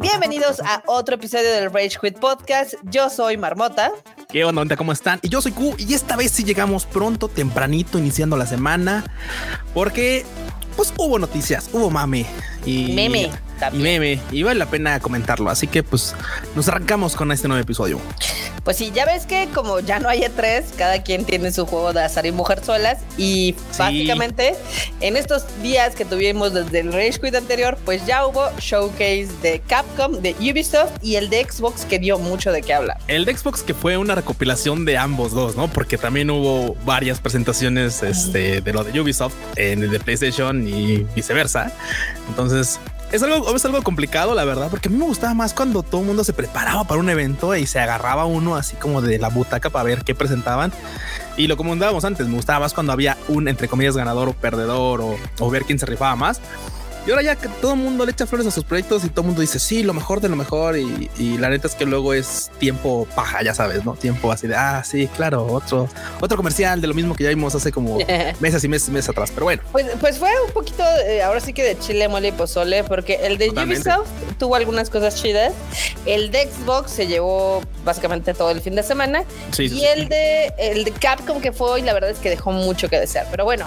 Bienvenidos a otro episodio del Rage Quit Podcast. Yo soy Marmota. ¿Qué onda, onda? ¿Cómo están? Y yo soy Q y esta vez sí llegamos pronto, tempranito, iniciando la semana, porque pues hubo noticias, hubo mame y Meme. y también. meme y vale la pena comentarlo. Así que pues nos arrancamos con este nuevo episodio. Pues sí, ya ves que como ya no hay E3, cada quien tiene su juego de azar y mujerzuelas. Y Sí. básicamente en estos días que tuvimos desde el Rage Quit anterior, pues ya hubo showcase de Capcom, de Ubisoft y el de Xbox que dio mucho de qué hablar. El de Xbox que fue una recopilación de ambos dos, ¿no? Porque también hubo varias presentaciones este, de lo de Ubisoft en el de PlayStation y viceversa. Entonces es algo, es algo complicado, la verdad, porque a mí me gustaba más cuando todo el mundo se preparaba para un evento y se agarraba uno así como de la butaca para ver qué presentaban. Y lo comentábamos antes, me gustaba más cuando había un, entre comillas, ganador o perdedor o, o ver quién se rifaba más. Y ahora ya que todo el mundo le echa flores a sus proyectos y todo el mundo dice, sí, lo mejor de lo mejor. Y, y la neta es que luego es tiempo paja, ya sabes, ¿no? Tiempo así de, ah, sí, claro, otro, otro comercial de lo mismo que ya vimos hace como meses y meses meses atrás. Pero bueno, Pues, pues fue un poquito, eh, ahora sí que de chile, mole y pozole, porque el de Totalmente. Ubisoft tuvo algunas cosas chidas. El de Xbox se llevó básicamente todo el fin de semana. sí, sí, y sí. el de, el de Capcom que fue hoy, la verdad es que dejó mucho que desear. Pero bueno,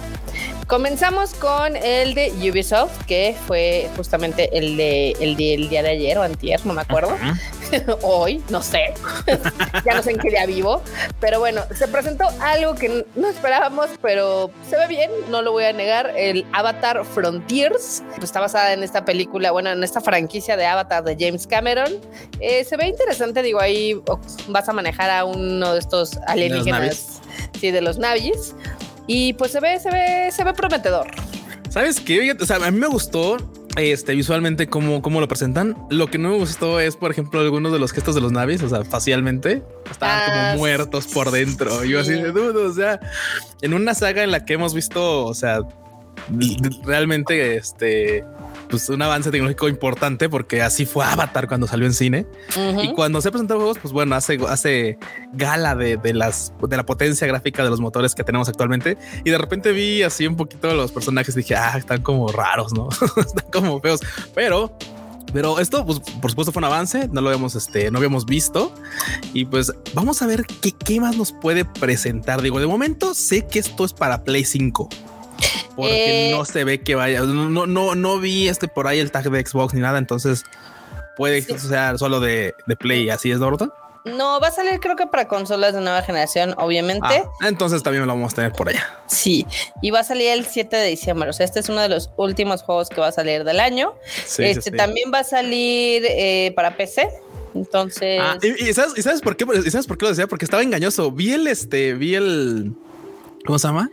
comenzamos con el de Ubisoft, que fue justamente el de el, de, el día de ayer o antier, no me acuerdo. Ujú. hoy, no sé. ya no sé en qué día vivo. Pero bueno, se presentó algo que no esperábamos, pero se ve bien, no lo voy a negar. El Avatar Frontiers pues, está basada en esta película, bueno, en esta franquicia de Avatar de James Cameron. Eh, se ve interesante, digo, ahí vas a manejar a uno de estos alienígenas, sí, de los navis. Y pues se ve, se ve, se ve prometedor. ¿Sabes qué? O sea, a mí me gustó este visualmente cómo, cómo lo presentan. Lo que no me gustó es, por ejemplo, algunos de los gestos de los navis, o sea, facialmente estaban Ah, como muertos por sí. dentro. Yo así de dudo, o sea, en una saga en la que hemos visto, o sea, realmente este pues un avance tecnológico importante porque así fue Avatar cuando salió en cine Ujú. y cuando se presentan juegos pues bueno hace hace gala de, de las de la potencia gráfica de los motores que tenemos actualmente y de repente vi así un poquito los personajes y dije ah están como raros no están como feos pero pero esto, pues, por supuesto, fue un avance. No lo habíamos, este, no habíamos visto. Y pues vamos a ver qué, qué más nos puede presentar. Digo, de momento sé que esto es para Play 5. Porque Eh. no se ve que vaya. No, no, no, vi este por ahí el tag de Xbox ni nada. Entonces puede que Sí. sea solo de, de Play. Así es, Dorota. No, va a salir creo que para consolas de nueva generación, obviamente. Ah, entonces también lo vamos a tener por allá. Sí, y va a salir el 7 de diciembre. O sea, este es uno de los últimos juegos que va a salir del año. Sí, este sí. también va a salir eh, para PC. Entonces, Ah, y, y sabes, y sabes por qué? ¿Y sabes por qué lo decía? Porque estaba engañoso. Vi el este, vi el. ¿Cómo se llama?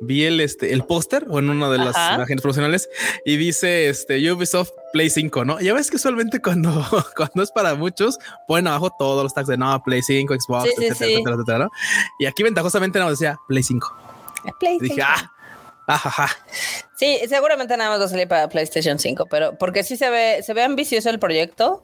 Vi el este, el póster o en una de las imágenes profesionales y dice este Ubisoft Play 5, ¿no? Ya ves que usualmente cuando, cuando es para muchos ponen abajo todos los tags de no, Play 5, Xbox, Sí, etcétera, sí. etcétera, etcétera, ¿no? Y aquí ventajosamente más decía Play 5. Play dije, 5. ah, ajaja. Sí, seguramente nada más va a salir para PlayStation 5, pero porque sí se ve, se ve ambicioso el proyecto.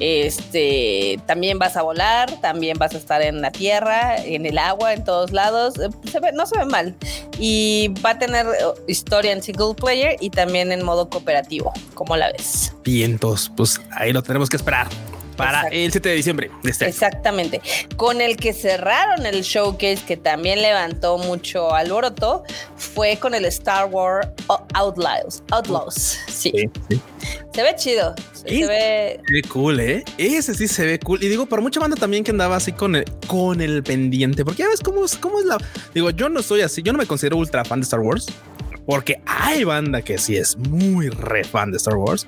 Este también vas a volar, también vas a estar en la tierra, en el agua, en todos lados. Eh, Se ve, no se ve mal. Y va a tener eh, historia en single player y también en modo cooperativo. ¿Cómo la ves? Vientos, pues ahí lo tenemos que esperar para Exacto. el 7 de diciembre de este año. Exactamente. Con el que cerraron el showcase, que también levantó mucho alboroto, fue con el Star Wars Outlaws. Outlaws. Sí. Sí, sí. Se ve chido. Se, ve. Se ve cool, ¿eh? Ese sí se ve cool. Y digo, para mucha banda también que andaba así con el, con el pendiente, porque ya ves cómo es, cómo es la... Digo, yo no soy así, yo no me considero ultra fan de Star Wars, porque hay banda que sí es muy re fan de Star Wars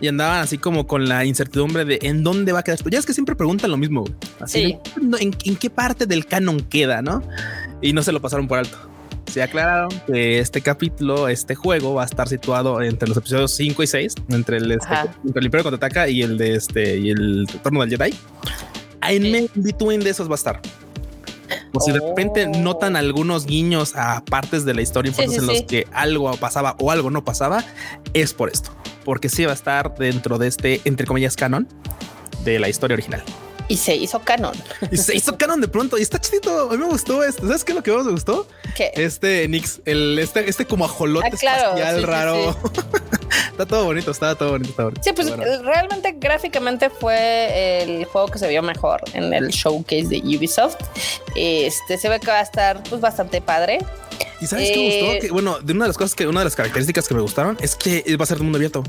y andaban así como con la incertidumbre de en dónde va a quedar esto. Ya es que siempre preguntan lo mismo. Así Sí. de, "No, ¿en, en qué parte del canon queda, no? Y no se lo pasaron por alto. Se aclararon que este capítulo, este juego va a estar situado entre los episodios 5 y 6, entre el, este, entre el Imperio contraataca y el de este y el retorno del Jedi. En Sí. between de esos va a estar. O si de repente Oh. notan algunos guiños a partes de la historia Sí, importantes sí, en los sí. que algo pasaba o algo no pasaba, es por esto. Porque sí va a estar dentro de este, entre comillas, canon de la historia original. Y se hizo canon. Y se hizo canon de pronto. Y está chidito. A mí me gustó esto. ¿Sabes qué es lo que más me gustó? ¿Qué? Este Nix, el este, este como ajolote Ah, claro, espacial sí, sí, raro. está todo bonito, está todo bonito, está bonito. Sí, pues Bueno. realmente gráficamente fue el juego que se vio mejor en el showcase de Ubisoft. Este se ve que va a estar pues bastante padre. ¿Y sabes qué me Eh, gustó? Que, bueno, de una de las cosas que, una de las características que me gustaron es que va a ser de mundo abierto.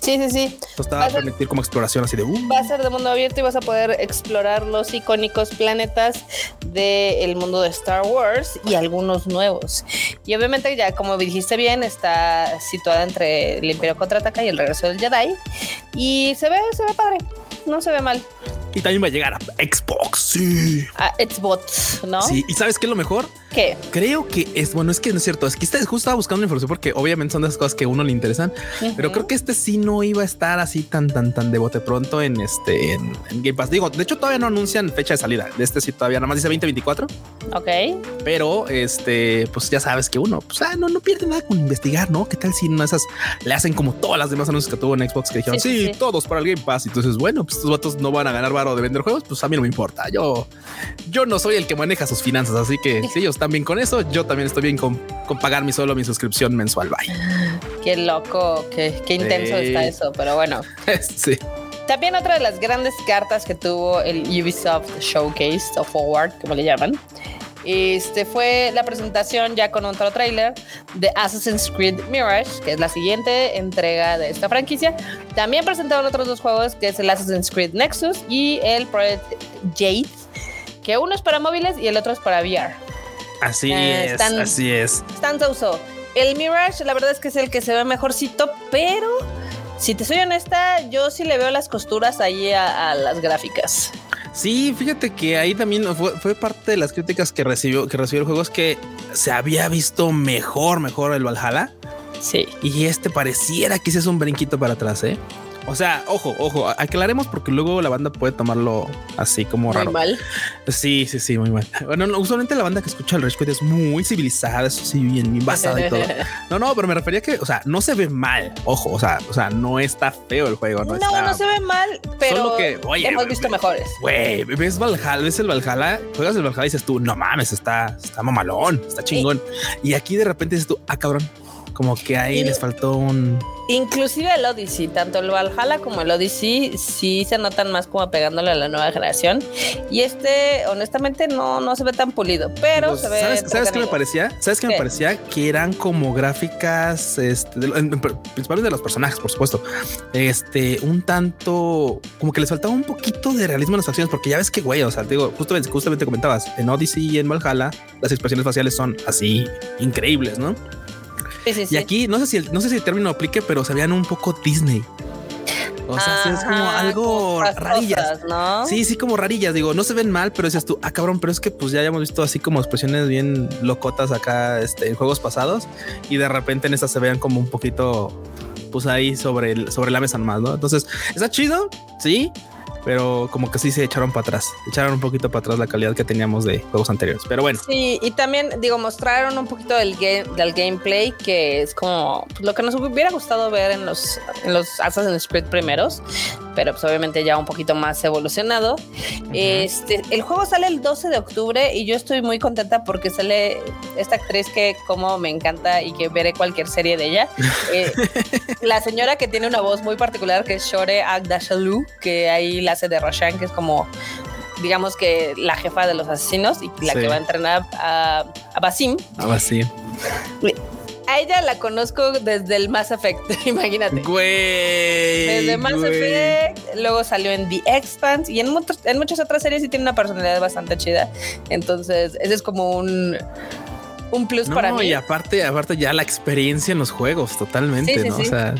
Sí, sí, sí. Esto Va va a a ser- permitir como exploración así de uh, Va a ser de mundo abierto y vas a poder explorar los icónicos planetas del mundo de Star Wars y algunos nuevos. Y obviamente ya como dijiste bien, está situada entre el Imperio Contraataca y el regreso del Jedi. Y se ve, se ve padre. No se ve mal. Y también va a llegar a Xbox. Sí. A Xbox, ¿no? Sí. Y sabes qué es lo mejor? ¿Qué? Creo que es bueno, es que no es cierto. Es que está, justo estaba buscando información porque obviamente son de esas cosas que a uno le interesan, pero creo que este sí no iba a estar así tan, tan, tan de bote pronto en este en, en Game Pass. Digo, de hecho, todavía no anuncian fecha de salida de este sí todavía nada más dice 2024, Ok. pero este, pues ya sabes que uno, pues ah, no, no pierde nada con investigar, no? ¿Qué tal si una de esas le hacen como todas las demás anuncios que tuvo en Xbox que dijeron Sí, sí, sí, sí. todos para el Game Pass? Y entonces, bueno, pues estos vatos no van a ganar varo de vender juegos, pues a mí no me importa. Yo, yo no soy el que maneja sus finanzas, así que si ellos bien con eso, yo también estoy bien con, con pagar mi solo mi suscripción mensual. Bye. Qué loco, qué, qué intenso Sí. está eso, pero bueno. sí. También otra de las grandes cartas que tuvo el Ubisoft Showcase o Forward, como le llaman, este fue la presentación ya con otro tráiler de Assassin's Creed Mirage, que es la siguiente entrega de esta franquicia. También presentaron otros dos juegos, que es el Assassin's Creed Nexus y el Project Jade, que uno es para móviles y el otro es para VR. Así Eh, es, están- así es. Están so El Mirage, la verdad es que es el que se ve mejorcito, pero si te soy honesta, yo sí le veo las costuras ahí a, a las gráficas. Sí, fíjate que ahí también fue, fue parte de las críticas que recibió, que recibió el juego, es que se había visto mejor, mejor el Valhalla. Sí. Y este pareciera que ese es un brinquito para atrás, ¿eh? O sea, ojo, ojo, aclaremos porque luego la banda puede tomarlo así como Muy raro. mal. Sí, sí, sí, muy mal. Bueno, no, usualmente la banda que escucha el Rage Quit es muy civilizada, eso sí, bien, bien basada y todo. No, no, pero me refería que, o sea, no se ve mal. Ojo, o sea, o sea, no está feo el juego, no, No, está. no se ve mal, pero Solo que, oye, hemos visto mejores. Güey, ves Valhalla, ves el Valhalla, juegas el Valhalla y dices tú, no mames, está, está mamalón, está chingón. Y aquí de repente dices tú, ah, cabrón, como que ahí Y- les faltó un. Inclusive el Odyssey, tanto el Valhalla como el Odyssey, sí se notan más como pegándole a la nueva generación. Y este, honestamente, no, no se ve tan pulido, pero se ve. ¿Sabes, ¿sabes qué me parecía? ¿Sabes qué, me ¿Qué? parecía? Que eran como gráficas, este, de- en- en- principalmente de los personajes, por supuesto. Este, un tanto, como que les faltaba un poquito de realismo en las acciones, porque ya ves que, güey, o sea, te digo, justamente, justamente comentabas, en Odyssey y en Valhalla, las expresiones faciales son así increíbles, ¿no? Sí, sí, sí. Y aquí, no sé si el, no sé si el término aplique, pero se veían un poco Disney. O sea, es como Ajá, algo como rarillas. pastosas, ¿no? Sí, sí, como rarillas. Digo, no se ven mal, pero dices tú, ah, cabrón, pero es que pues ya hemos visto así como expresiones bien locotas acá este, en juegos pasados y de repente en estas se vean como un poquito, pues ahí sobre, el, sobre la mesa nomás, ¿no? Entonces, está chido, sí, pero como que sí se echaron para atrás, echaron un poquito para atrás la calidad que teníamos de juegos anteriores. Pero bueno, Sí, y también, digo, mostraron un poquito del, del gameplay, que es como pues, lo que nos hubiera gustado ver en los, en los Assassin's Creed primeros, pero pues obviamente ya un poquito más evolucionado. Este, el juego sale el 12 de octubre y yo estoy muy contenta porque sale esta actriz que como me encanta y que veré cualquier serie de ella. Eh, la señora que tiene una voz muy particular que es Shore Agdashalou, que ahí la hace de Roshan, que es como digamos que la jefa de los asesinos y la Sí. que va a entrenar a, a Basim. ahora sí. A ella la conozco desde el Mass Effect, imagínate. Güey. Desde Mass güey. Effect, luego salió en The Expanse y en, muchos- en muchas otras series y tiene una personalidad bastante chida. Entonces, ese es como un, un plus No, para mí. y aparte, aparte ya la experiencia en los juegos, totalmente, Sí, sí, ¿no? sí. O sea,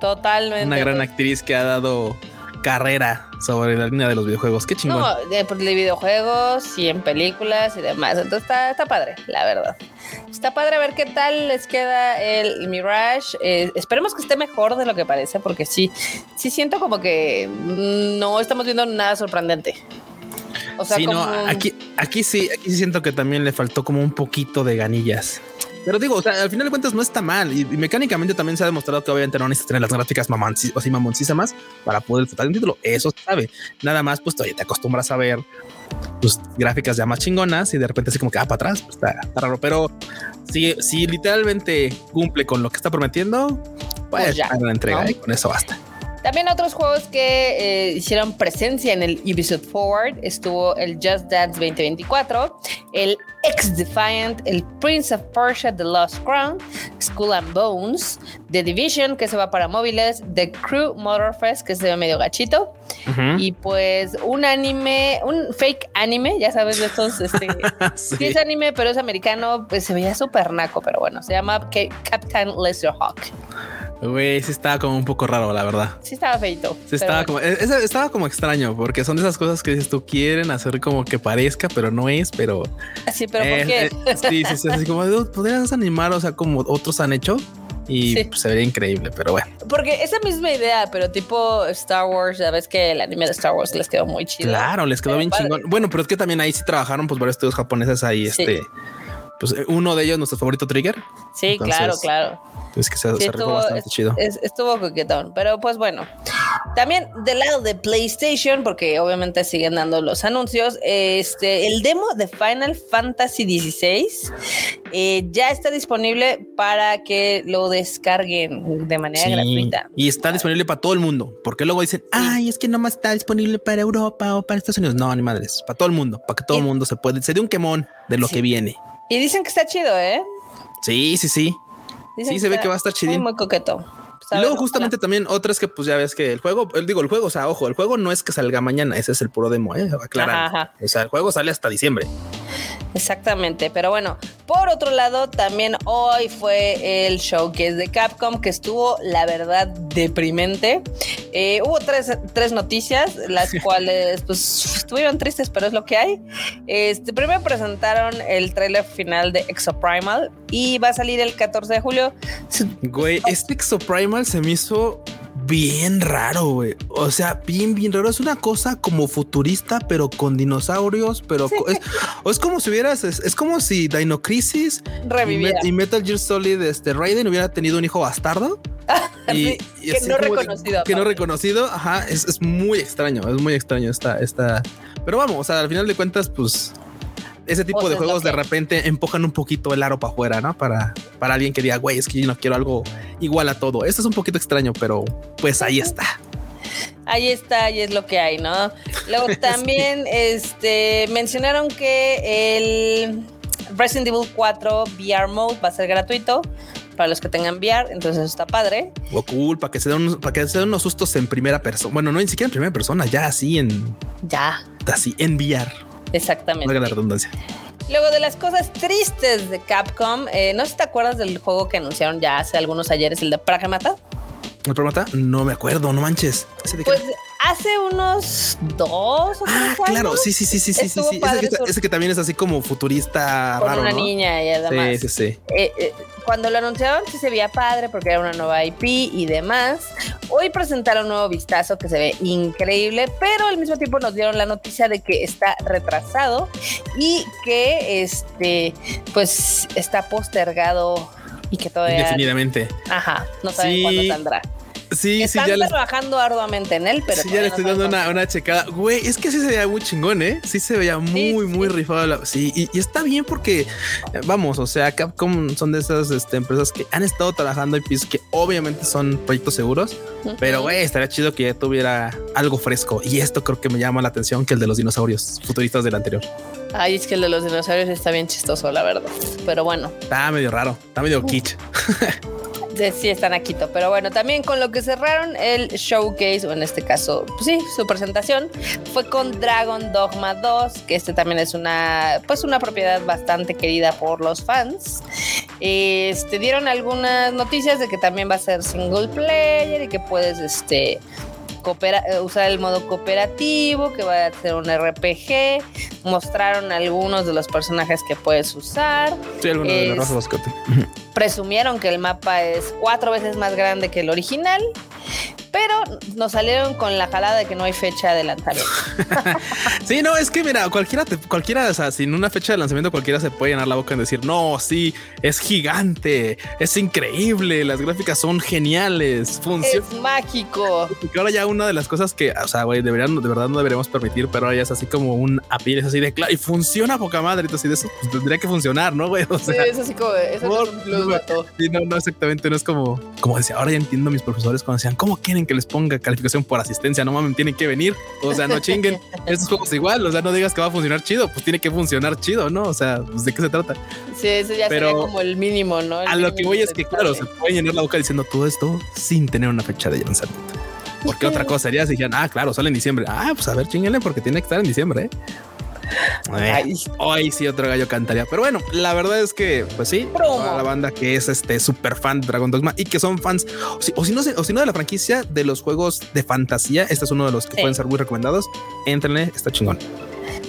Totalmente. una gran actriz que ha dado carrera sobre la línea de los videojuegos. Qué chingón. No, de, pues, de videojuegos y en películas y demás. Entonces está, está padre, la verdad. Está padre ver qué tal les queda el Mirage. Eh, esperemos que esté mejor de lo que parece, porque sí, sí siento como que mm, no estamos viendo nada sorprendente. O sea, sí, como... no, aquí, aquí sí, aquí sí siento que también le faltó como un poquito de ganillas. Pero digo, o sea, al final de cuentas no está mal y, mecánicamente también se ha demostrado que obviamente no necesitas tener las gráficas mamonci, así mamoncísimas para poder disfrutar un título. Eso se sabe. Nada más, pues todavía te acostumbras a ver tus gráficas ya más chingonas y de repente así como que ah, para atrás, pues está, raro. Pero si, si literalmente cumple con lo que está prometiendo, pues, pues ya, una entrega y con eso basta. También otros juegos que eh, hicieron presencia en el Ubisoft Forward estuvo el Just Dance 2024, el X Defiant, el Prince of Persia The Lost Crown, Skull and Bones, The Division que se va para móviles, The Crew Motorfest que se ve medio gachito y pues un anime, un fake anime, ya sabes de estos, este, sí. es anime pero es americano, pues se veía súper naco, pero bueno, se llama Captain Lester Hawk. Güey, sí estaba como un poco raro, la verdad. Sí estaba feito. Sí estaba como, e, estaba como extraño, porque son de esas cosas que dices tú quieren hacer como que parezca, pero no es, pero. Sí, pero ¿por qué? sí, sí, sí, así como podrías animar, o sea, como otros han hecho. Y pues, se vería increíble, pero bueno. Porque esa misma idea, pero tipo Star Wars, ya ves que el anime de Star Wars les quedó muy chido. Claro, les quedó bien chingón. Bueno, pero es que también ahí sí trabajaron pues varios estudios japoneses ahí, este, pues uno de ellos, nuestro favorito Trigger. Sí, claro, claro. Es que se, estuvo, bastante chido. estuvo coquetón, pero pues bueno. También del lado de PlayStation, porque obviamente siguen dando los anuncios, este, el demo de Final Fantasy XVI eh, ya está disponible para que lo descarguen de manera gratuita. Y está disponible para todo el mundo, porque luego dicen, ay, es que nomás está disponible para Europa o para Estados Unidos. No, ni madres, para todo el mundo, para que todo el mundo se puede, se dé un quemón de lo que viene. Y dicen que está chido, ¿eh? Sí, sí, sí sí, se ve que va a estar chidín. Muy, coqueto. Y luego justamente también otras que pues ya ves que el juego, digo el juego, o sea, ojo, el juego no es que salga mañana, ese es el puro demo, ¿eh? Aclarar. O sea, el juego sale hasta diciembre. Exactamente, pero bueno, por otro lado, también hoy fue el showcase de Capcom que estuvo, la verdad, deprimente. Eh, hubo tres, noticias, las cuales pues estuvieron tristes, pero es lo que hay. Este, primero presentaron el trailer final de Exoprimal y va a salir el 14 de julio. Güey, este Exoprimal se me hizo bien raro, güey. O sea, bien, bien raro. Es una cosa como futurista, pero con dinosaurios, pero es, como si hubieras, es, como si Dino Crisis y, Metal Gear Solid, este Raiden hubiera tenido un hijo bastardo. y, que no reconocido. que no reconocido. Ajá, es, es, muy extraño, es muy extraño esta, esta. Pero vamos, o sea, al final de cuentas, pues ese tipo de juegos de repente empujan un poquito el aro para afuera, ¿no? Para, para alguien que diga, güey, es que yo no quiero algo igual a todo. Esto es un poquito extraño, pero pues ahí está. Ahí está, y es lo que hay, ¿no? Luego también este, mencionaron que el Resident Evil 4 VR Mode va a ser gratuito para los que tengan VR, entonces eso está padre. O cool, para que se den para que se den unos sustos en primera persona. Bueno, no ni siquiera en primera persona, ya así en. Ya. Así en VR. Exactamente. la redundancia. Luego de las cosas tristes de Capcom, eh, no sé si te acuerdas del juego que anunciaron ya hace algunos ayeres, el de Pragmata. ¿El Pragmata? No me acuerdo, no manches. Pues hace unos dos o tres ah, claro, sí, sí, sí, sí, sí, sí. Ese que, también es así como futurista con raro, una niña y además. Sí, sí, sí. Eh, eh, cuando lo anunciaron sí se veía padre porque era una nueva IP y demás. Hoy presentaron un nuevo vistazo que se ve increíble, pero al mismo tiempo nos dieron la noticia de que está retrasado y que este, pues está postergado y que todavía. Indefinidamente. Ajá, no saben cuándo saldrá. Sí, Están sí, ya trabajando arduamente en él, pero. Sí, ya le estoy dando una, una, checada. Güey, es que sí se veía muy chingón, ¿eh? Sí se veía muy, muy rifado. Sí, y, está bien porque, vamos, o sea, Capcom son de esas este, empresas que han estado trabajando en pisos que obviamente son proyectos seguros, pero güey, estaría chido que ya tuviera algo fresco. Y esto creo que me llama la atención que el de los dinosaurios futuristas del anterior. Ay, es que el de los dinosaurios está bien chistoso, la verdad. Pero bueno. Está medio raro, está medio kitsch. sí están aquí, pero bueno, también con lo que cerraron el showcase, o en este caso, pues sí, su presentación, fue con Dragon Dogma 2, que este también es una, pues una propiedad bastante querida por los fans. Este, dieron algunas noticias de que también va a ser single player y que puedes, este, eh, usar el modo cooperativo, que va a ser un RPG. Mostraron algunos de los personajes que puedes usar. Sí, algunos de los Presumieron que el mapa es cuatro veces más grande que el original. Pero nos salieron con la jalada de que no hay fecha de lanzamiento. sí, no, es que mira, cualquiera, cualquiera, o sea, sin una fecha de lanzamiento, cualquiera se puede llenar la boca en decir, no, sí, es gigante, es increíble, las gráficas son geniales, funciona. Es mágico. Y ahora ya una de las cosas que, o sea, güey, deberían, de verdad no deberíamos permitir, pero ahora ya es así como un apil, es así de claro, y funciona poca madre, entonces de eso pues, tendría que funcionar, ¿no, güey? O sea, sí, es así como, eso es un plus, no, no, exactamente, no es como, como decía, ahora ya entiendo a mis profesores cuando decían, ¿cómo quieren que les ponga calificación por asistencia? No mames, tienen que venir, o sea, no chinguen, estos juegos igual, o sea, no digas que va a funcionar chido, pues tiene que funcionar chido, ¿no? O sea, pues, ¿de qué se trata? Sí, eso ya sería como el mínimo, ¿no? a lo que voy es que, claro, se puede llenar la boca diciendo todo esto sin tener una fecha de lanzamiento. Porque otra cosa sería si dijeran, ah, claro, sale en diciembre. Ah, pues a ver, chinguenle porque tiene que estar en diciembre. ¿eh? Ay, sí, otro gallo cantaría. Pero bueno, la verdad es que, pues sí, la banda que es este súper fan de Dragon Dogma y que son fans, o si, no, o si no de la franquicia de los juegos de fantasía, este es uno de los que pueden ser muy recomendados. Entrenle, está chingón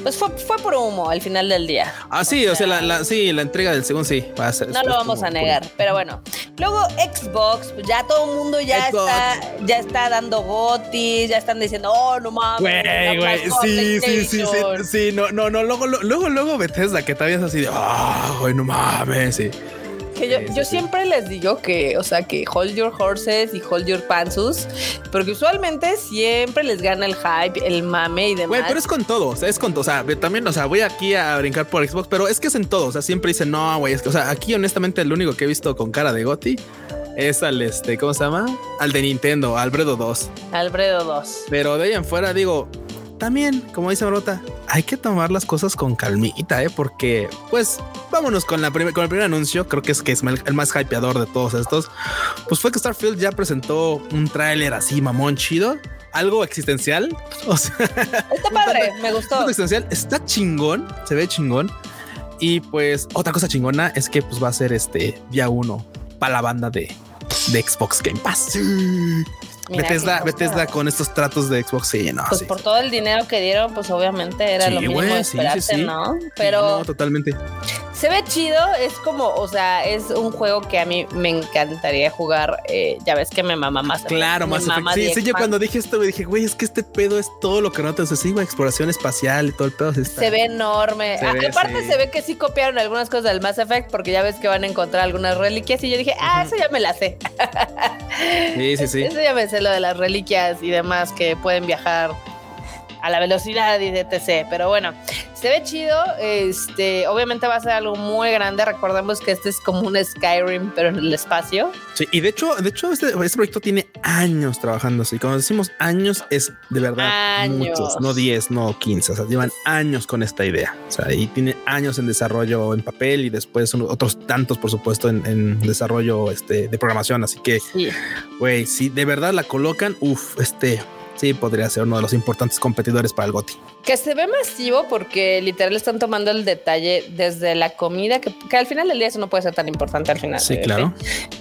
pues fue, fue por humo al final del día. Ah, sí, o sea, la, sí, la entrega del segundo sí va a ser. No lo vamos a negar, pero bueno. Luego Xbox, pues ya todo el mundo ya está, ya está dando gotis, ya están diciendo, oh, no mames. Güey, güey, sí, sí, sí, sí, sí, no, no, no, luego, luego, luego Bethesda, que todavía es así de, ah, güey, no mames, sí. Que yo, yo siempre les digo que, o sea, que hold your horses y hold your pantsus, porque usualmente siempre les gana el hype, el mame y demás. Güey, pero es con todo, o sea, es con todo. O sea, también, o sea, voy aquí a brincar por Xbox, pero es que es en todo. O sea, siempre dicen, no, güey, es que, o sea, aquí honestamente el único que he visto con cara de Goti es al este, ¿cómo se llama? Al de Nintendo, Alfredo 2. Alfredo 2. Pero de ahí en fuera digo, también, como dice Marota, hay que tomar las cosas con calmita, ¿eh? porque pues vámonos con, la con el primer anuncio, creo que es que es el más hypeador de todos estos, pues fue que Starfield ya presentó un tráiler así mamón chido, algo existencial. O sea, está padre, me gustó. Existencial, está chingón, se ve chingón. Y pues otra cosa chingona es que pues va a ser este día uno para la banda de, de Xbox Game Pass. Bethesda, Bethesda con estos tratos de Xbox, sí, no. Pues por todo el dinero que dieron, pues obviamente era lo mínimo de esperarse, ¿no? Pero. no, totalmente se ve chido, es como, o sea, es un juego que a mí me encantaría jugar. Eh, ya ves que me mama más. Claro, más Sí, sí, yo cuando dije esto me dije, güey, es que este pedo es todo lo que notas. Sí, güey, exploración espacial y todo el pedo. Se ve enorme. aparte, se ve que sí copiaron algunas cosas del Mass Effect porque ya ves que van a encontrar algunas reliquias. Y yo dije, ah, eso ya me la sé. sí, sí, sí. Eso ya me sé lo de las reliquias y demás que pueden viajar a la velocidad y etc. Pero bueno, se ve chido. Este, obviamente va a ser algo muy grande. Recordemos que este es como un Skyrim, pero en el espacio. Sí, y de hecho, de hecho, este, este proyecto tiene años trabajando así. Cuando decimos años, es de verdad muchos, no 10, no 15. O sea, llevan años con esta idea. O sea, y tiene años en desarrollo en papel y después otros tantos, por supuesto, en, desarrollo este, de programación. Así que, güey, si de verdad la colocan, uff, este sí podría ser uno de los importantes competidores para el GOTI. Que se ve masivo porque literal están tomando el detalle desde la comida, que, al final del día eso no puede ser tan importante al final. Sí, claro.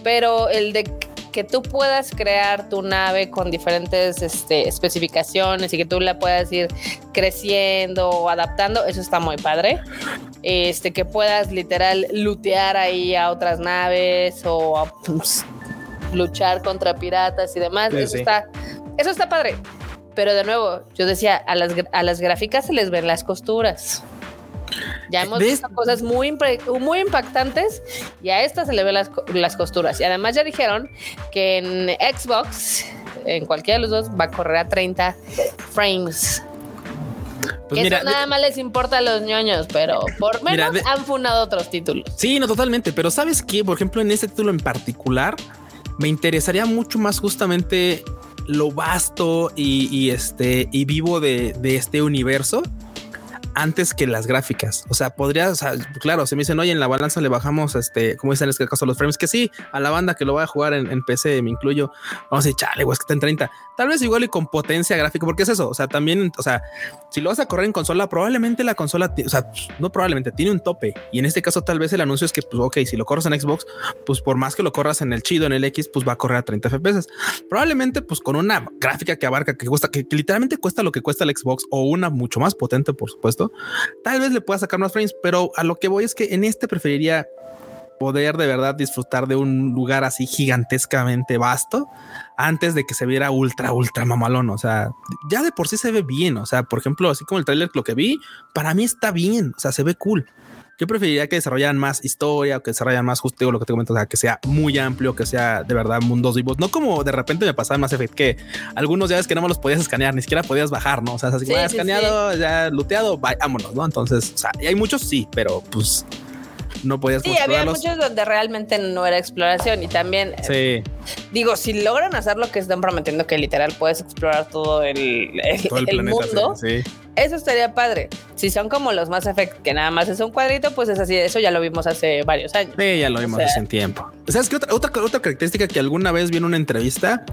Pero el de que tú puedas crear tu nave con diferentes este, especificaciones y que tú la puedas ir creciendo o adaptando, eso está muy padre. Este, que puedas literal lootear ahí a otras naves o pues, luchar contra piratas y demás, eso está eso está padre. Pero de nuevo, yo decía, a las, a las gráficas se les ven las costuras. Ya hemos visto cosas muy, muy impactantes y a estas se le ven las, las, costuras. Y además ya dijeron que en Xbox, en cualquiera de los dos, va a correr a 30 frames. Pues eso nada más les importa a los ñoños, pero por menos han funado otros títulos. Sí, no, totalmente. Pero ¿sabes qué? Por ejemplo, en este título en particular, me interesaría mucho más justamente lo vasto y, este y vivo de, de este universo antes que las gráficas. O sea, podría, o sea, claro, se me dicen, oye, en la balanza le bajamos, este, como dicen en este caso, los frames, que sí, a la banda que lo va a jugar en, PC, me incluyo, vamos a decir, chale, güey, es que está en 30. Tal vez igual y con potencia gráfica, porque es eso, o sea, también, o sea, si lo vas a correr en consola, probablemente la consola, o sea, no probablemente, tiene un tope. Y en este caso, tal vez el anuncio es que, pues, ok, si lo corres en Xbox, pues por más que lo corras en el chido, en el X, pues va a correr a 30 FPS. Probablemente, pues con una gráfica que abarca, que cuesta, que literalmente cuesta lo que cuesta el Xbox o una mucho más potente, por supuesto, tal vez le pueda sacar más frames, pero a lo que voy es que en este preferiría poder de verdad disfrutar de un lugar así gigantescamente vasto antes de que se viera ultra, ultra mamalón. O sea, ya de por sí se ve bien. O sea, por ejemplo, así como el trailer, lo que vi, para mí está bien. O sea, se ve cool. Yo preferiría que desarrollaran más historia o que desarrollaran más justo lo que te comento, o sea, que sea muy amplio, que sea de verdad mundos vivos. No como de repente me pasaba en Mass Effect que algunos ya ves que no me los podías escanear, ni siquiera podías bajar, no? O sea, así que escaneado, ya looteado, vámonos, no? Entonces, o sea, y hay muchos sí, pero pues no podías Sí, había muchos donde realmente no era exploración y también sí. digo, si logran hacer lo que están prometiendo que literal puedes explorar todo el, el, mundo, sí. Eso estaría padre. Si son como los más Effect, que nada más es un cuadrito, pues es así. Eso ya lo vimos hace varios años. Sí, ya lo vimos hace un tiempo. ¿Sabes qué? Otra, otra, otra característica que alguna vez vi en una entrevista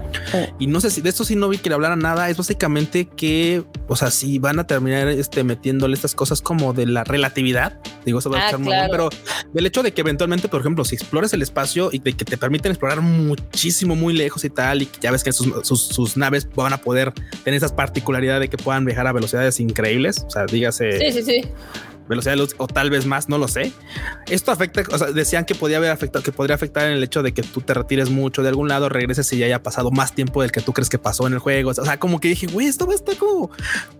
y no sé si de esto sí no vi que le hablara nada, es básicamente que, o sea, si van a terminar este, metiéndole estas cosas como de la relatividad, digo, eso va a estar muy bien, pero del hecho de que eventualmente, por ejemplo, si exploras el espacio y de que te permiten explorar muchísimo, muy lejos y tal, y ya ves que sus, sus, sus naves van a poder tener esas particularidades de que puedan viajar a velocidades increíbles. O sea, dígase. Sí, sí, sí velocidad de luz o tal vez más, no lo sé. Esto afecta, o sea, decían que podía haber afectado, que podría afectar en el hecho de que tú te retires mucho de algún lado, regreses y ya haya pasado más tiempo del que tú crees que pasó en el juego. O sea, como que dije, güey, esto va a estar como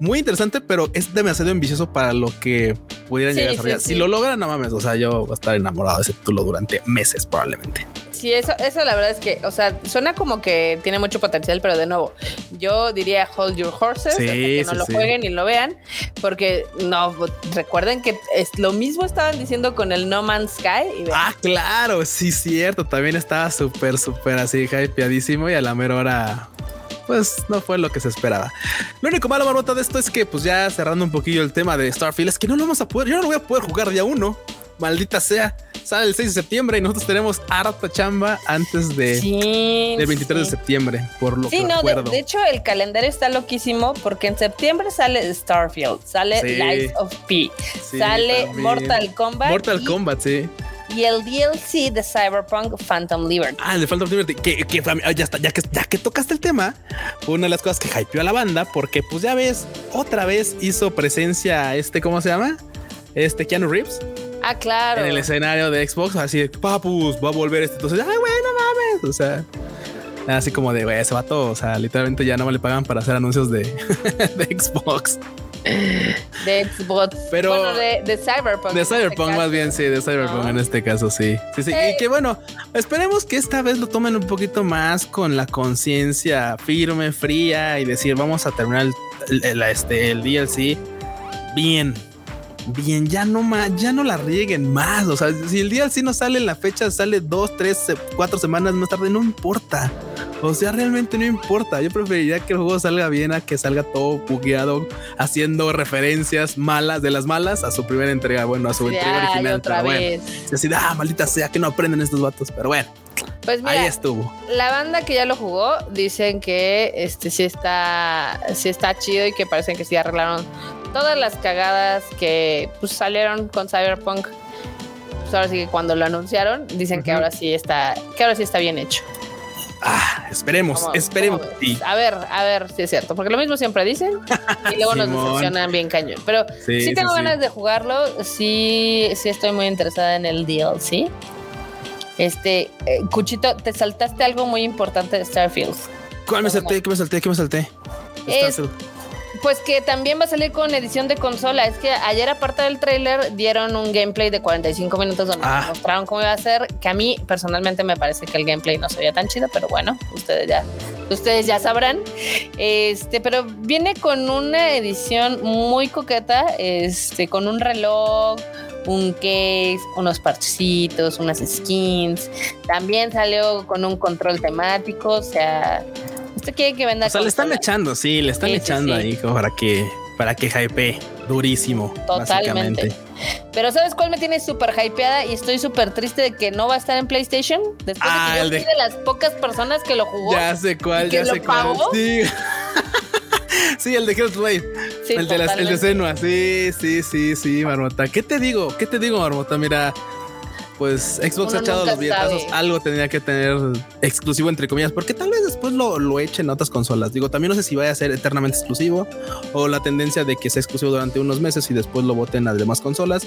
muy interesante, pero es demasiado ambicioso para lo que pudieran llegar a desarrollar. Si lo logran, no mames, o sea, yo voy a estar enamorado de ese título durante meses probablemente. Sí, eso, eso la verdad es que, o sea, suena como que tiene mucho potencial, pero de nuevo, yo diría hold your horses, que no lo jueguen y lo vean, porque no, recuerden que es lo mismo estaban diciendo con el No Man's Sky. ah, claro, sí, cierto, también estaba súper, súper así, hypeadísimo y a la mera hora pues no fue lo que se esperaba. Lo único malo, Marmota, de esto es que, pues ya cerrando un poquillo el tema de Starfield, es que no lo vamos a poder, yo no lo voy a poder jugar día uno maldita sea, sale el 6 de septiembre y nosotros tenemos harta chamba antes de del 23 de septiembre, por lo que no, de, hecho, el calendario está loquísimo porque en septiembre sale Starfield, sale Lights of P, sale Mortal Kombat. Mortal Kombat, sí y el DLC de Cyberpunk Phantom Liberty. Ah, el de Phantom Liberty, que, ya está, ya que, ya que tocaste el tema, fue una de las cosas que hypeó a la banda, porque pues ya ves, otra vez hizo presencia este, ¿cómo se llama? Este Keanu Reeves. Ah, claro. En el escenario de Xbox, así de papus, va a volver este. Entonces, ay, güey, no mames. O sea, así como de, güey, ese vato, o sea, literalmente ya no le pagan para hacer anuncios de, de Xbox. De Xbox. Pero bueno, de, de, Cyberpunk. De este Cyberpunk, más bien, sí, de Cyberpunk en este caso, sí. Sí, sí. Y que bueno, esperemos que esta vez lo tomen un poquito más con la conciencia firme, fría y decir, vamos a terminar el, este, el DLC bien bien, ya no más, ya no la rieguen más. O sea, si el día sí no sale en la fecha, sale dos, tres, cuatro semanas más tarde, no importa. O sea, realmente no importa. Yo preferiría que el juego salga bien a que salga todo bugueado, haciendo referencias malas de las malas a su primera entrega. Bueno, a su entrega original. Otra vez. así, ah, maldita sea, que no aprenden estos vatos. Pero bueno. Pues mira, ahí estuvo. La banda que ya lo jugó dicen que este sí está, sí está chido y que parecen que sí arreglaron todas las cagadas que pues, salieron con Cyberpunk. Pues ahora sí que cuando lo anunciaron, dicen que ahora sí está, que ahora sí está bien hecho. Ah, esperemos, esperemos. A ver, a ver si es cierto, porque lo mismo siempre dicen y luego nos decepcionan bien cañón. Pero sí, tengo ganas de jugarlo, sí, sí estoy muy interesada en el DLC. Este, eh, Cuchito, te saltaste algo muy importante de Starfield. ¿Cuál me salté? ¿Qué me salté? ¿Qué me salté? Es, pues que también va a salir con edición de consola. Es que ayer, aparte del trailer, dieron un gameplay de 45 minutos donde ah. mostraron cómo iba a ser. Que a mí personalmente me parece que el gameplay no se veía tan chido, pero bueno, ustedes ya, ustedes ya sabrán. Este, pero viene con una edición muy coqueta, este, con un reloj un case, unos parchecitos, unas skins. También salió con un control temático, o sea, usted quiere que venda. O sea, le están echando, sí, le están echando ahí para que para que hype durísimo. Totalmente. Pero ¿sabes cuál me tiene súper hypeada y estoy súper triste de que no va a estar en PlayStation? Después de que ah, yo fui de... las pocas personas que lo jugó. Ya sé cuál, ya sé cuál. Sí. sí, el de Hellblade. Sí, el, de las, el de Senua. Sí, sí, sí, sí, Marmota. ¿Qué te digo? ¿Qué te digo, Marmota? Mira, pues Xbox ha echado los billetazos, algo tenía que tener exclusivo entre comillas, porque tal vez después lo, lo echen en otras consolas. Digo, también no sé si vaya a ser eternamente exclusivo o la tendencia de que sea exclusivo durante unos meses y después lo voten a las demás consolas.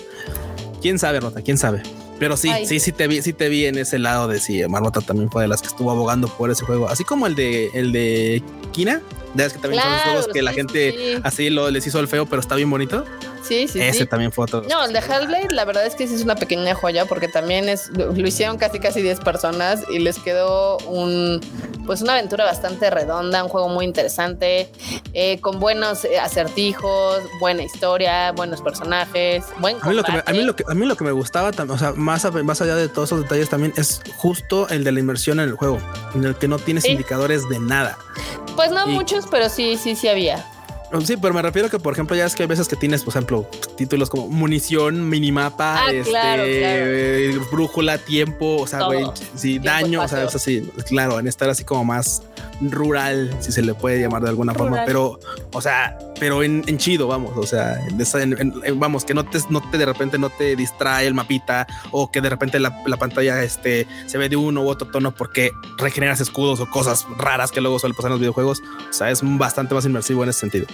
Quién sabe, Rota, quién sabe. Pero sí, sí, sí te vi, sí te vi en ese lado de sí, Marmota también fue de las que estuvo abogando por ese juego, así como el de el de Kina, de que también son los juegos que la gente así lo les hizo el feo, pero está bien bonito. Sí, sí. Ese también fue otro. No, el de Hellblade, la verdad es que sí es una pequeña joya porque también es, lo hicieron casi casi 10 personas y les quedó un, pues una aventura bastante redonda, un juego muy interesante, eh, con buenos acertijos, buena historia, buenos personajes, buen a mí, lo que me, a, mí lo que, a mí lo que me gustaba, o sea, más, más allá de todos esos detalles también es justo el de la inmersión en el juego, en el que no tienes indicadores de nada. Pues no muchos, pero sí, sí, sí había. Sí, pero me refiero que, por ejemplo, ya es que hay veces que tienes, por ejemplo, títulos como munición, minimapa, ah, este, brújula, tiempo, o sea, güey, sí, daño, o sea, así, claro, en estar así como más rural, si se le puede llamar de alguna forma, pero, o sea, pero en, chido, vamos, o sea, vamos, que no te, no te de repente no te distrae el mapita o que de repente la, pantalla este, se ve de uno u otro tono porque regeneras escudos o cosas raras que luego suele pasar en los videojuegos. O sea, es bastante más inmersivo en ese sentido.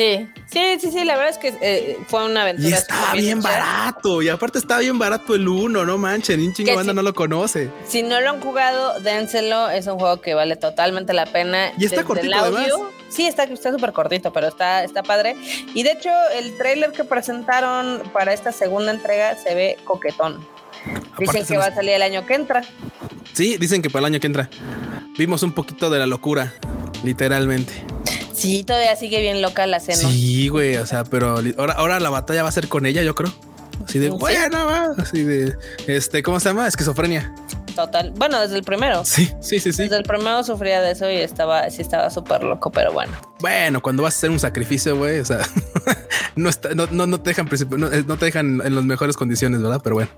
Sí, sí, sí, sí, la verdad es que eh, fue una aventura. Y está bien, barato, y aparte está bien barato el uno, no manchen, ni chingo banda no lo conoce. Si no lo han jugado, dénselo, es un juego que vale totalmente la pena. Y está cortito además. Sí, está está súper cortito, pero está, está padre. Y de hecho, el trailer que presentaron para esta segunda entrega se ve coquetón. Dicen que va a salir el año que entra. Sí, dicen que para el año que entra. Vimos un poquito de la locura, literalmente. Sí, todavía sigue bien loca la escena. Sí, güey, o sea, pero ahora, ahora la batalla va a ser con ella, yo creo. Así de, bueno, va. Así de, este, ¿cómo se llama? Esquizofrenia. Total. Bueno, desde el primero. Sí, sí, sí, sí. Desde el primero sufría de eso y estaba, sí estaba súper loco, pero bueno. Bueno, cuando vas a hacer un sacrificio, güey, o sea, no, está, no, no, no, te dejan, no, no te dejan en las mejores condiciones, ¿verdad? Pero bueno.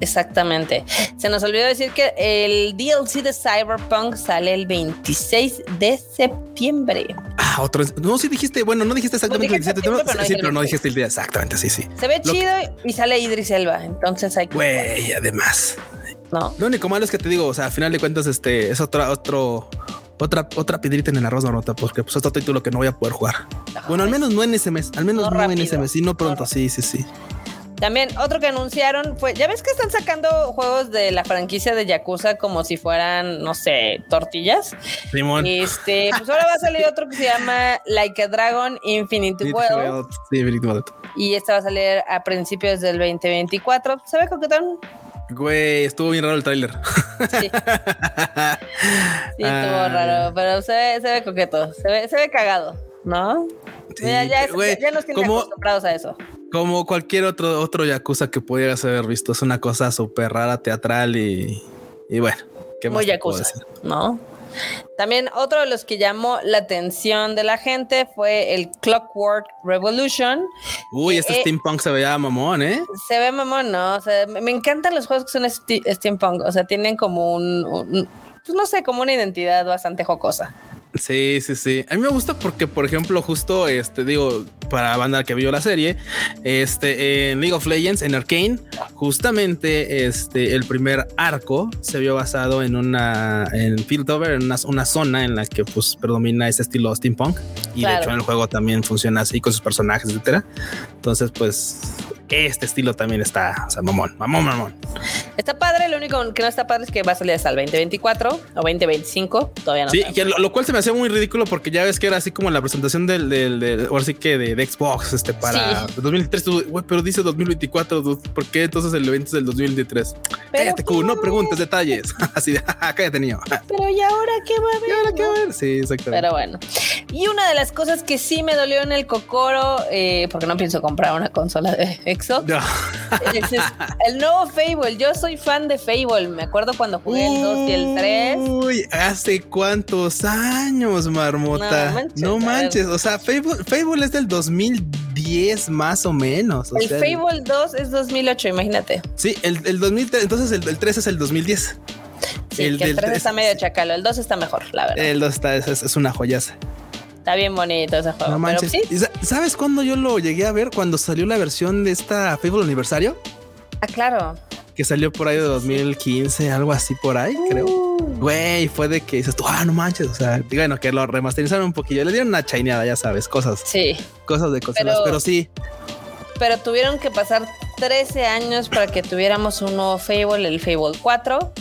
Exactamente. Se nos olvidó decir que el DLC de Cyberpunk sale el 26 de septiembre. Ah, otro. No, sí dijiste, bueno, no dijiste exactamente el 27, pero, sí, pero no dijiste el día exactamente, sí, sí. Se ve chido y sale Idris Elba, entonces hay que. Güey, además. No. Lo único malo es que te digo, o sea, a final de cuentas, este es otro, otro, otra, otra piedrita en el arroz, nota, porque pues otro título que no voy a poder jugar. bueno, al menos no en ese mes, al menos no, en ese mes, y no pronto, sí, sí, sí. También otro que anunciaron fue, ya ves que están sacando juegos de la franquicia de Yakuza como si fueran, no sé, tortillas. Simón. Este, pues ahora va a salir otro que se llama Like a Dragon Infinite World. Sí, Infinite World. Y este va a salir a principios del 2024. ¿Se ve coquetón? Güey, estuvo bien raro el tráiler. Sí. sí, estuvo ah. raro, pero se ve, se ve coqueto, se ve, se ve cagado, ¿no? Sí, ya, nos tienen acostumbrados a eso. Como cualquier otro, otro Yakuza que pudieras haber visto. Es una cosa súper rara, teatral y, y bueno. ¿qué Muy Yakuza, ¿no? También otro de los que llamó la atención de la gente fue el Clockwork Revolution. Uy, este eh, steampunk se veía mamón, ¿eh? Se ve mamón, ¿no? O sea, me encantan los juegos que son steampunk. O sea, tienen como un, pues no sé, como una identidad bastante jocosa. Sí, sí, sí. A mí me gusta porque, por ejemplo, justo este digo, para banda que vio la serie, este en League of Legends, en Arcane, justamente este el primer arco se vio basado en una en Fieldover, en una, una zona en la que pues predomina ese estilo steampunk y de hecho en el juego también funciona así con sus personajes, etcétera. Entonces, pues este estilo también está, o sea, mamón, mamón, mamón. Está padre, lo único que no está padre es que va a salir hasta el 2024 o 2025, todavía no. Sí, lo, cual se me hacía muy ridículo porque ya ves que era así como la presentación del, del, ahora sí que de, Xbox, este, para 2023, güey, pero dice 2024, ¿por qué entonces el evento es del 2023? cállate, no preguntes detalles, así de, cállate niño. Pero ¿y ahora qué va a haber? ¿Y ahora qué va a haber? Sí, exactamente. Pero bueno. Y una de las cosas que sí me dolió en el cocoro, eh, porque no pienso comprar una consola de el nuevo Fable. Yo soy fan de Fable. Me acuerdo cuando jugué el 2 y el 3. Uy, ¿hace cuántos años, Marmota? No manches. O sea, Fable, es del 2010 más o menos. el Fable 2 es 2008, imagínate. Sí, el, el 2003, entonces el, 3 es el 2010. Sí, el, el 3 está medio chacalo, el 2 está mejor, la verdad. El 2 está, es, es una joyaza. Está bien bonito ese juego. ¿Sabes cuándo yo lo llegué a ver? Cuando salió la versión de esta Fable Aniversario. Ah, claro. Que salió por ahí de 2015, algo así por ahí, creo. Uh. Güey, fue de que dices tú, ah, no manches. O sea, bueno, que lo remasterizaron un poquillo. Le dieron una chaineada, ya sabes, cosas. Sí. Cosas de cosas, pero, sí. Pero tuvieron que pasar 13 años para que tuviéramos un nuevo Fable, el Fable 4.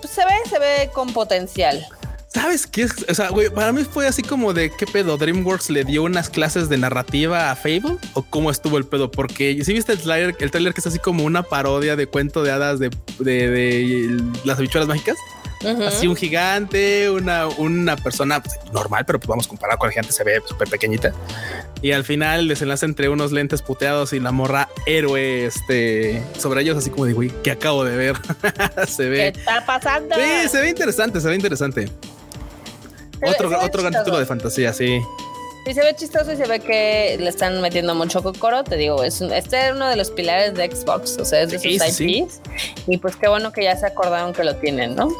Pues se ve, se ve con potencial. ¿Sabes qué? Es? O sea, güey, para mí fue así como de qué pedo. DreamWorks le dio unas clases de narrativa a Fable o cómo estuvo el pedo, porque si viste el trailer, el trailer que es así como una parodia de cuento de hadas de, de, de las habichuelas mágicas. Así un gigante, una, una persona pues, normal, pero pues vamos a comparar con el gigante, se ve súper pequeñita. Y al final el desenlace entre unos lentes puteados y la morra héroe este, sobre ellos, así como de güey, que acabo de ver. se ve. ¿Qué está pasando? Sí, se ve interesante, se ve interesante. Otro, otro gran título de fantasía, sí. Sí, se ve chistoso y se ve que le están metiendo mucho cocoro. Te digo, es este es uno de los pilares de Xbox, o sea, es de sus IPs. Y pues qué bueno que ya se acordaron que lo tienen, ¿no?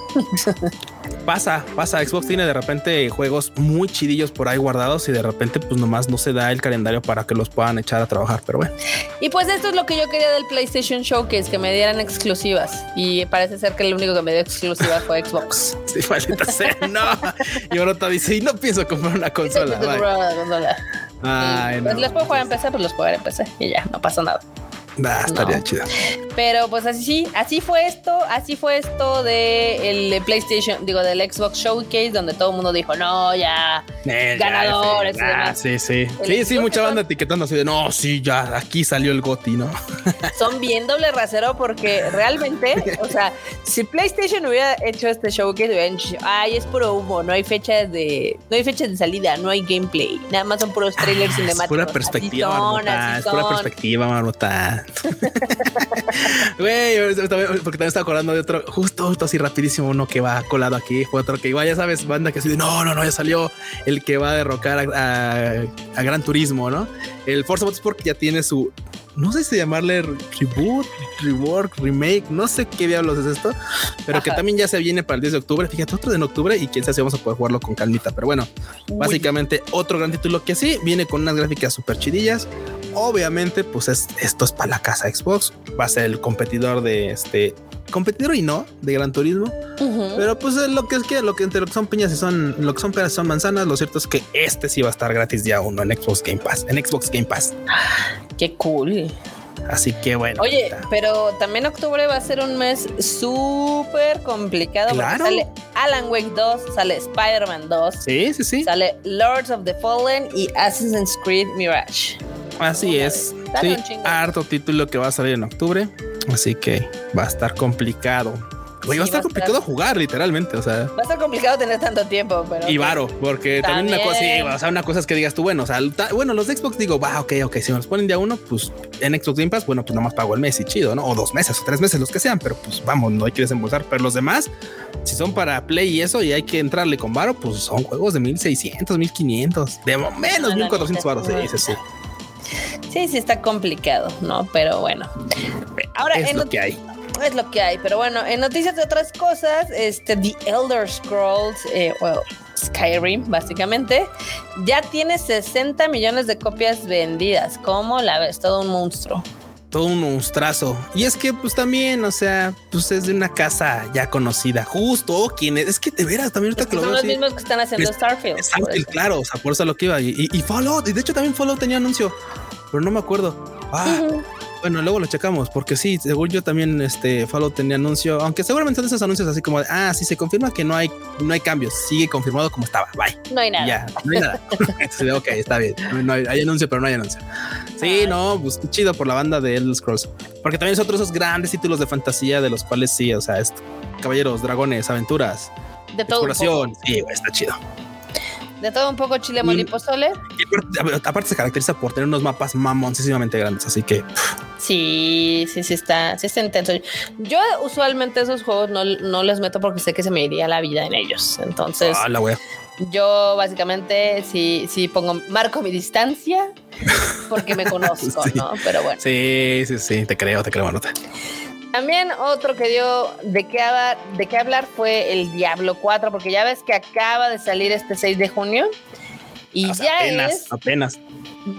pasa, pasa. Xbox tiene de repente juegos muy chidillos por ahí guardados y de repente pues nomás no se da el calendario para que los puedan echar a trabajar, pero bueno. Y pues esto es lo que yo quería del PlayStation Showcase, que me dieran exclusivas. Y parece ser que el único que me dio exclusivas fue Xbox. sí, maldita sea, no. Y ahorita dice, y no pienso comprar una consola. Ay, pues les puedo jugar en PC, pues los puedo jugar en PC y ya, no pasa nada. Nah, estaría chido. Pero pues así sí, así fue esto, así fue esto de el PlayStation, digo, del Xbox Showcase, donde todo el mundo dijo, no, ya, eh, ganadores y demás. Sí, sí. sí, sí, mucha banda etiquetando así de, no, sí, ya, aquí salió el GOTI, ¿no? Son bien doble rasero porque realmente, o sea, si PlayStation hubiera hecho este showcase, hubieran dicho, ay, es puro humo, no hay fecha de, no hay fecha de salida, no hay gameplay, nada más son puros trailers ah, cinemáticos. Es pura perspectiva, es pura perspectiva, Marmota. Güey, porque también estaba acordando de otro, justo, justo así rapidísimo, uno que va colado aquí, fue otro que igual ya sabes, banda que así de no, no, no, ya salió el que va a derrocar a, a Gran Turismo, ¿no? El Forza Motorsport ya tiene su no sé si llamarle reboot, rework, remake, no sé qué diablos es esto, pero que también ya se viene para el 10 de octubre. Fíjate, otro de octubre y quién sabe si vamos a poder jugarlo con calmita. Pero bueno, básicamente otro gran título que sí viene con unas gráficas súper chidillas. Obviamente, pues esto es para la casa Xbox. Va a ser el competidor de este competidor y no de Gran Turismo. Pero pues lo que es que lo que entre lo que son piñas y son lo que son peras son manzanas. Lo cierto es que este sí va a estar gratis ya uno en Xbox Game Pass. En Xbox Game Pass. Qué cool. Así que bueno. Oye, pero también octubre va a ser un mes súper complicado. Claro. Porque sale Alan Wake 2, sale Spider-Man 2. Sí, sí, sí. Sale Lords of the Fallen y Assassin's Creed Mirage. Así es. Sí, harto título que va a salir en octubre. Así que va a estar complicado. va a estar complicado jugar, literalmente. O sea, va a estar complicado tener tanto tiempo, pero. Y varo, porque también, una cosa, sí, o sea, una cosa es que digas tú, bueno, o sea, bueno, los de Xbox digo, va, ok, ok, si nos ponen día uno, pues en Xbox Game Pass, bueno, pues nomás pago el mes y chido, ¿no? O dos meses o tres meses, los que sean, pero pues vamos, no hay que desembolsar. Pero los demás, si son para Play y eso y hay que entrarle con varo, pues son juegos de 1600, 1500, de menos 1400 varos, sí, sí, sí. Sí, sí está complicado, ¿no? Pero bueno. Ahora es lo que hay. Es lo que hay, pero bueno, en noticias de otras cosas, este The Elder Scrolls, eh, Skyrim, básicamente, ya tiene 60 millones de copias vendidas. ¿Cómo la ves? Todo un monstruo todo un monstruazo. Y es que, pues también, o sea, pues es de una casa ya conocida. Justo, ¿quién es? Es que de veras, también ahorita que lo Son los mismos que están haciendo Starfield. Starfield, claro, o sea, por eso lo que iba. Y, y, y Fallout, y de hecho también Fallout tenía anuncio pero no me acuerdo. Ah, bueno, luego lo checamos, porque sí, según yo también este Fallout tenía anuncio, aunque seguramente son esos anuncios así como de, ah, sí se confirma que no hay, no hay cambios, sigue confirmado como estaba, bye. No hay nada. Ya, no hay nada. ok, está bien. No hay, anuncio, pero no hay anuncio. Sí, no, pues chido por la banda de Elder Scrolls, porque también es otro de esos grandes títulos de fantasía de los cuales sí, o sea, caballeros, dragones, aventuras, de todo exploración, sí, está chido. De todo un poco chile mole pozole. aparte, se caracteriza por tener unos mapas mamoncísimamente grandes, así que. Sí, sí, sí está, sí está intenso. Yo usualmente esos juegos no, no les meto porque sé que se me iría la vida en ellos. Entonces. Ah, la wea. Yo básicamente sí, sí pongo, marco mi distancia porque me conozco, ¿no? Pero bueno. Sí, sí, sí, te creo, te creo, Manota. También otro que dio de qué, hablar, de qué hablar fue el Diablo 4, porque ya ves que acaba de salir este 6 de junio. Y ya es. Apenas.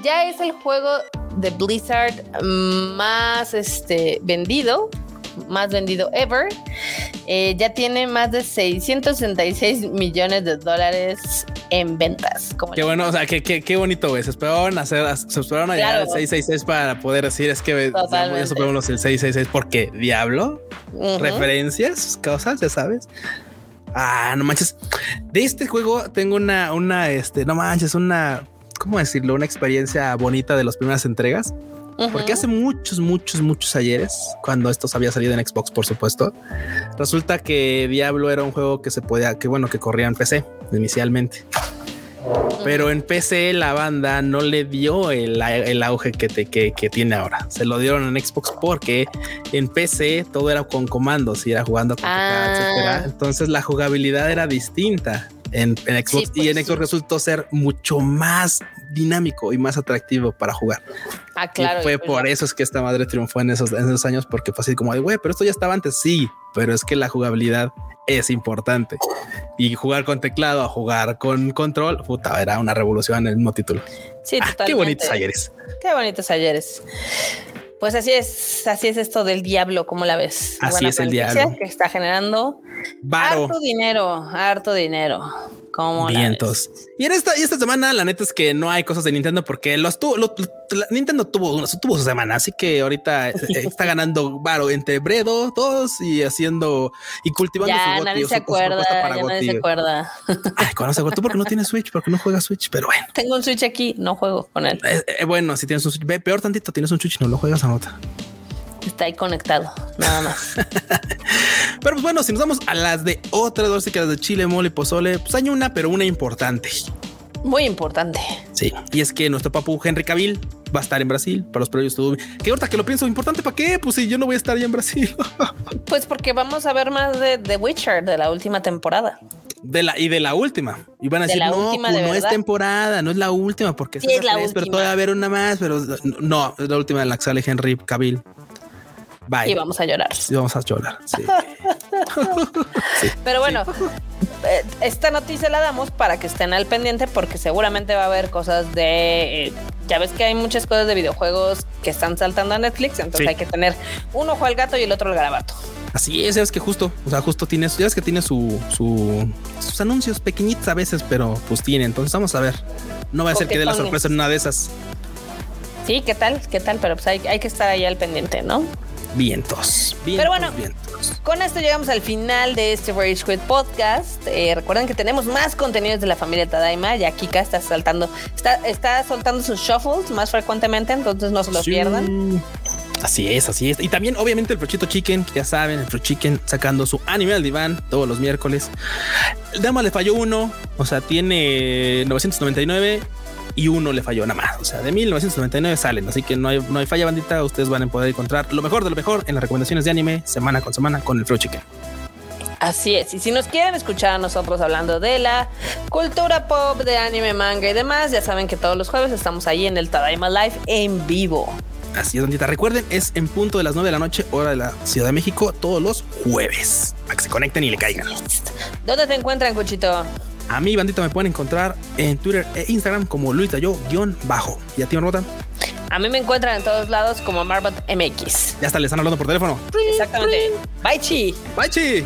Ya es el juego de Blizzard más este, vendido, más vendido ever. Eh, ya tiene más de 666 millones de dólares en ventas. Como qué bueno, o sea, qué, qué, qué bonito, güey. Se esperaron hacer, se esperaron a llegar al 666 para poder decir, es que ya superamos el 666 porque Diablo, referencias, cosas, ya sabes. Ah, no manches. De este juego tengo una, una, este, no manches, una, ¿cómo decirlo? Una experiencia bonita de las primeras entregas. Porque hace muchos, muchos, muchos ayeres, cuando esto había salido en Xbox, por supuesto, resulta que Diablo era un juego que se podía, que bueno, que corría en PC inicialmente. Pero en PC la banda no le dio el, auge que, que, tiene ahora. Se lo dieron en Xbox porque en PC todo era con comandos y era jugando con ah. Entonces la jugabilidad era distinta en, Xbox y en pues Xbox resultó ser mucho más dinámico y más atractivo para jugar. Ah, claro. Y fue por eso es que esta madre triunfó en esos, en esos años porque fue así como de güey, pero esto ya estaba antes. Sí, pero es que la jugabilidad es importante y jugar con teclado a jugar con control, puta, era una revolución en el mismo título. Sí, ah, qué bonitos ayeres. Qué bonitos ayeres. Pues así es, así es esto del diablo, como la ves? Así es el diablo. Que está generando harto dinero, harto dinero. Como Vientos. Y en esta, y esta semana, la neta es que no hay cosas de Nintendo porque los tuvo, Nintendo tuvo, tuvo su semana, así que ahorita eh, está ganando varo entre Bredo, todos y haciendo y cultivando ya, su nadie se acuerda, ya nadie se acuerda. Ay, cuando se tú porque no tienes Switch, porque no juegas Switch, pero bueno. Tengo un Switch aquí, no juego con él. Eh, eh, bueno, si tienes un Switch, ve, peor tantito, tienes un Switch y no lo juegas, anota. Está ahí conectado, nada más. pero pues bueno, si nos vamos a las de otras dos, que las de Chile, mole y pozole, pues hay una, pero una importante. Muy importante. Sí, y es que nuestro papu Henry Cavill va a estar en Brasil para los premios de Que ahorita que lo pienso, importante para qué? Pues si yo no voy a estar ya en Brasil. pues porque vamos a ver más de The Witcher de la última temporada. De la y de la última. Y van a decir, no, pues no es temporada, no es la última, porque sí, es la última. pero todavía va a haber una más, pero no, es la última de la que sale Henry Cavill. Y vamos a llorar. Sí, vamos a llorar. Pero bueno, eh, esta noticia la damos para que estén al pendiente porque seguramente va a haber cosas de... Eh, ya ves que hay muchas cosas de videojuegos que están saltando a Netflix, entonces hay que tener un ojo al gato y el otro al garabato. Así es, es que justo, o sea, justo tienes, ya es que tiene su, sus anuncios pequeñitos a veces, pero pues tiene. Entonces vamos a ver. No va a ser que dé la sorpresa en una de esas. Sí, ¿qué tal? ¿Qué tal? Pero pues hay, hay que estar ahí al pendiente, ¿no? Vientos. Pero bueno, con esto llegamos al final de este Rage Quit podcast. Eh, recuerden que tenemos más contenidos de la familia Tadaima. Ya Kika está saltando, está, está soltando sus shuffles más frecuentemente, entonces no se los pierdan. Así es, así es. Y también, obviamente, el Prochito Chicken, ya saben, el Pro Chicken sacando su anime al diván todos los miércoles. El Dama le falló uno, o sea, tiene 999 y uno le falló nada más. O sea, de 1999 salen, así que no hay, no hay falla bandita. Ustedes van a poder encontrar lo mejor de lo mejor en las recomendaciones de anime semana con semana con el Flow Chicken. Así es, y si nos quieren escuchar a nosotros hablando de la cultura pop, de anime, manga y demás, ya saben que todos los jueves estamos ahí en el Tadaima Live en vivo. Así es, bandita. Recuerden, es en punto de las 9 de la noche, hora de la Ciudad de México, todos los jueves. Para que se conecten y le caigan. ¿Dónde te encuentran, Cuchito? A mí, bandita, me pueden encontrar en Twitter e Instagram como Luis guion bajo. ¿Y a ti, Marmota? A mí me encuentran en todos lados como Marbot MX. Ya está, le están hablando por teléfono. Exactamente. Bye, chi. Bye, chi.